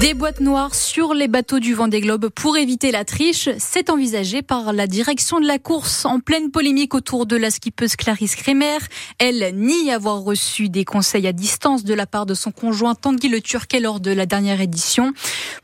Des boîtes noires sur les bateaux du Vendée Globe pour éviter la triche, c'est envisagé par la direction de la course en pleine polémique autour de la skippeuse Clarisse Kremer. Elle nie avoir reçu des conseils à distance de la part de son conjoint Tanguy Le Turquet lors de la dernière édition.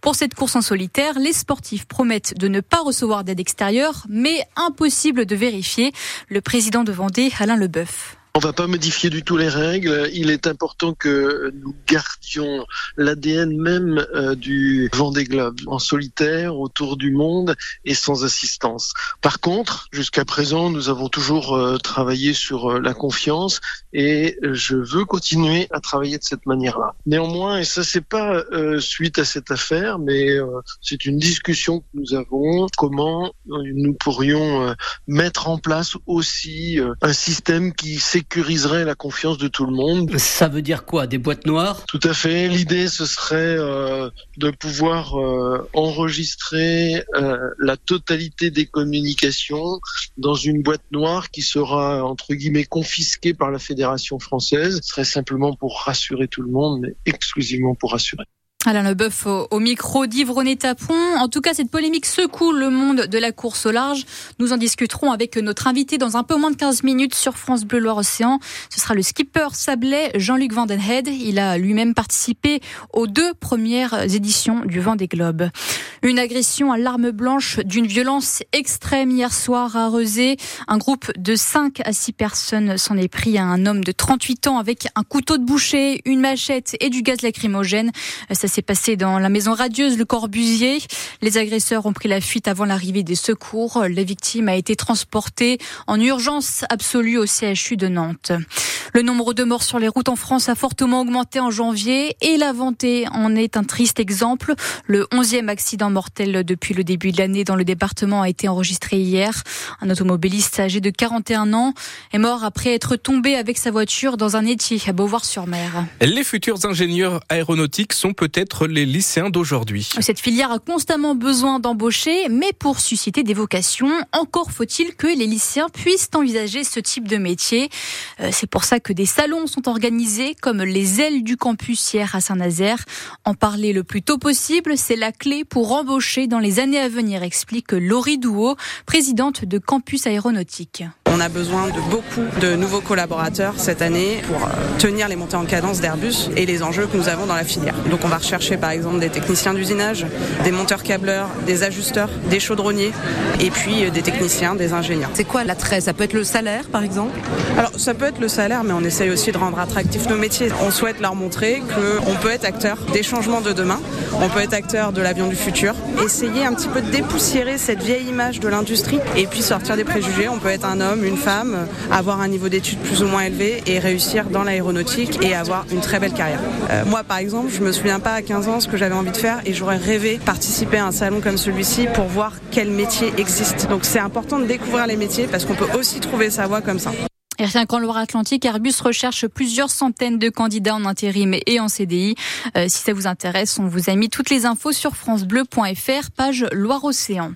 Pour cette course en solitaire, les sportifs promettent de ne pas recevoir d'aide extérieure, mais impossible de vérifier. Le président de Vendée, Alain Leboeuf. On va pas modifier du tout les règles. Il est important que nous gardions l'ADN même euh, du Vendée Globe en solitaire autour du monde et sans assistance. Par contre, jusqu'à présent, nous avons toujours euh, travaillé sur euh, la confiance et je veux continuer à travailler de cette manière-là. Néanmoins, et ça c'est pas suite à cette affaire, mais c'est une discussion que nous avons. Comment nous pourrions mettre en place aussi un système qui sécuriserait la confiance de tout le monde. Ça veut dire quoi Des boîtes noires? Tout à fait. L'idée, ce serait euh, de pouvoir euh, enregistrer euh, la totalité des communications dans une boîte noire qui sera, entre guillemets, confisquée par la Fédération française. Ce serait simplement pour rassurer tout le monde, mais exclusivement pour rassurer. Alain Leboeuf au, au micro d'Yves René Tapon. En tout cas, cette polémique secoue le monde de la course au large. Nous en discuterons avec notre invité dans un peu moins de 15 minutes sur France Bleu Loire-Océan. Ce sera le skipper sablé Jean-Luc Vandenhead. Il a lui-même participé aux deux premières éditions du Vendée Globe. Une agression à l'arme blanche d'une violence extrême hier soir à Rezé. Un groupe de 5 à 6 personnes s'en est pris à un homme de 38 ans avec un couteau de boucher, une machette et du gaz lacrymogène. S'est passé dans la maison radieuse Le Corbusier. Les agresseurs ont pris la fuite avant l'arrivée des secours. La victime a été transportée en urgence absolue au CHU de Nantes. Le nombre de morts sur les routes en France a fortement augmenté en janvier et la Vendée en est un triste exemple. Le 11e accident mortel depuis le début de l'année dans le département a été enregistré hier. Un automobiliste âgé de 41 ans est mort après être tombé avec sa voiture dans un étier à Beauvoir-sur-Mer. Les futurs ingénieurs aéronautiques sont peut-être les lycéens d'aujourd'hui. Cette filière a constamment besoin d'embaucher, mais pour susciter des vocations, encore faut-il que les lycéens puissent envisager ce type de métier. Euh, c'est pour ça que des salons sont organisés comme les ailes du campus hier à Saint-Nazaire. En parler le plus tôt possible, c'est la clé pour embaucher dans les années à venir, explique Laurie Douot, présidente de Campus Aéronautique. On a besoin de beaucoup de nouveaux collaborateurs cette année pour euh, tenir les montées en cadence d'Airbus et les enjeux que nous avons dans la filière. Donc on va rechercher par exemple des techniciens d'usinage, des monteurs câbleurs, des ajusteurs, des chaudronniers et puis euh, des techniciens, des ingénieurs. C'est quoi l'attrait Ça peut être le salaire par exemple? Alors ça peut être le salaire mais on essaye aussi de rendre attractifs nos métiers. On souhaite leur montrer qu'on peut être acteur des changements de demain, on peut être acteur de l'avion du futur, essayer un petit peu de dépoussiérer cette vieille image de l'industrie et puis sortir des préjugés. On peut être un homme, une femme, avoir un niveau d'études plus ou moins élevé et réussir dans l'aéronautique et avoir une très belle carrière. Euh, moi, par exemple, je me souviens pas à 15 ans ce que j'avais envie de faire et j'aurais rêvé participer à un salon comme celui-ci pour voir quel métier existe. Donc c'est important de découvrir les métiers parce qu'on peut aussi trouver sa voie comme ça. Rien qu'en Loire-Atlantique, Airbus recherche plusieurs centaines de candidats en intérim et en CDI. Euh, si ça vous intéresse, on vous a mis toutes les infos sur francebleu.fr, page Loire-Océan.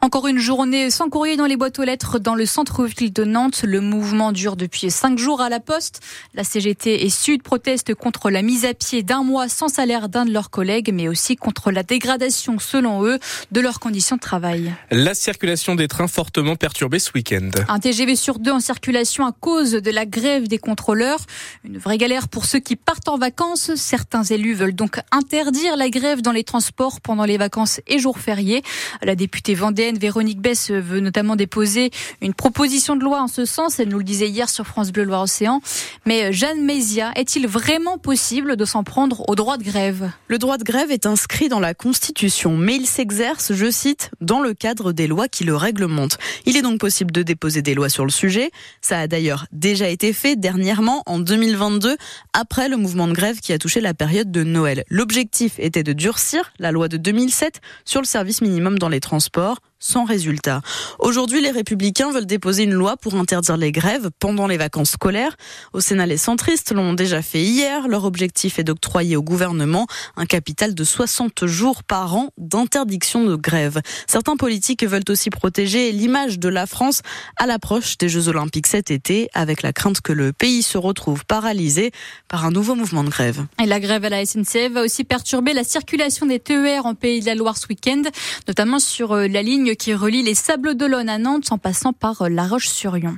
Encore une journée sans courrier dans les boîtes aux lettres dans le centre-ville de Nantes. Le mouvement dure depuis cinq jours à la poste. La CGT et Sud protestent contre la mise à pied d'un mois sans salaire d'un de leurs collègues, mais aussi contre la dégradation, selon eux, de leurs conditions de travail. La circulation des trains fortement perturbée ce week-end. Un TGV sur deux en circulation à cause de la grève des contrôleurs. Une vraie galère pour ceux qui partent en vacances. Certains élus veulent donc interdire la grève dans les transports pendant les vacances et jours fériés. La députée vendéenne Véronique Bess veut notamment déposer une proposition de loi en ce sens. Elle nous le disait hier sur France Bleu Loire-Océan. Mais Jeanne Mézia, est-il vraiment possible de s'en prendre au droit de grève? Le droit de grève est inscrit dans la Constitution, mais il s'exerce, je cite, dans le cadre des lois qui le réglementent. Il est donc possible de déposer des lois sur le sujet. Ça a d'ailleurs déjà été fait dernièrement en 2022 après le mouvement de grève qui a touché la période de Noël. L'objectif était de durcir la loi de 2007 sur le service minimum dans les transports. Sans résultat. Aujourd'hui, les républicains veulent déposer une loi pour interdire les grèves pendant les vacances scolaires. Au Sénat, les centristes l'ont déjà fait hier. Leur objectif est d'octroyer au gouvernement un capital de 60 jours par an d'interdiction de grève. Certains politiques veulent aussi protéger l'image de la France à l'approche des Jeux Olympiques cet été, avec la crainte que le pays se retrouve paralysé par un nouveau mouvement de grève. Et la grève à la SNCF va aussi perturber la circulation des TER en Pays de la Loire ce week-end, notamment sur euh, la ligne qui relie les Sables d'Olonne à Nantes en passant par euh, La Roche-sur-Yon.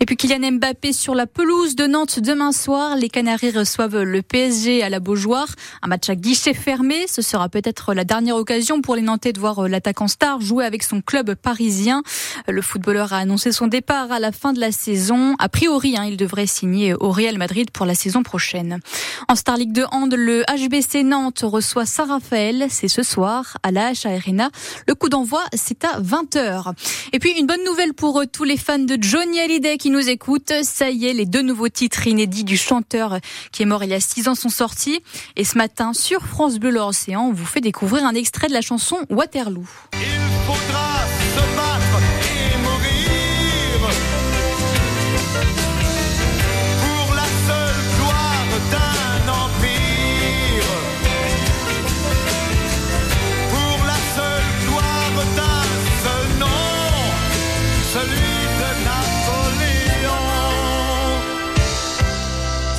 Et puis Kylian Mbappé sur la pelouse de Nantes demain soir. Les Canaries reçoivent le PSG à la Beaujoire. Un match à guichet fermé. Ce sera peut-être la dernière occasion pour les Nantais de voir euh, l'attaquant star jouer avec son club parisien. Le footballeur a annoncé son départ à la fin de la saison. A priori, hein, il devrait signer au Real Madrid pour la saison prochaine. En Star League de Hand, le HBC Nantes reçoit Saint-Raphaël. C'est ce soir à la H Arena. Le coup d'envoi, c'est à 20h. Et puis, une bonne nouvelle pour euh, tous les fans de Johnny Hallyday qui nous écoutent. Ça y est, les deux nouveaux titres inédits du chanteur qui est mort il y a six ans sont sortis. Et ce matin, sur France Bleu l'Océan, on vous fait découvrir un extrait de la chanson Waterloo.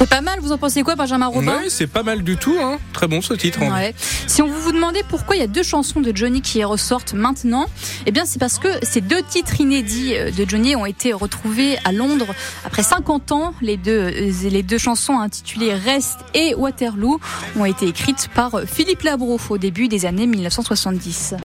C'est pas mal, vous en pensez quoi, Benjamin Robin Ouais, c'est pas mal du tout, hein. Très bon ce titre. hein. Ouais. Si on vous vous demandait pourquoi il y a deux chansons de Johnny qui ressortent maintenant, eh bien c'est parce que ces deux titres inédits euh, de Johnny ont été retrouvés à Londres après 50 ans. Les deux, euh, les deux chansons intitulées Rest et Waterloo ont été écrites par Philippe Labro au début des années 1970.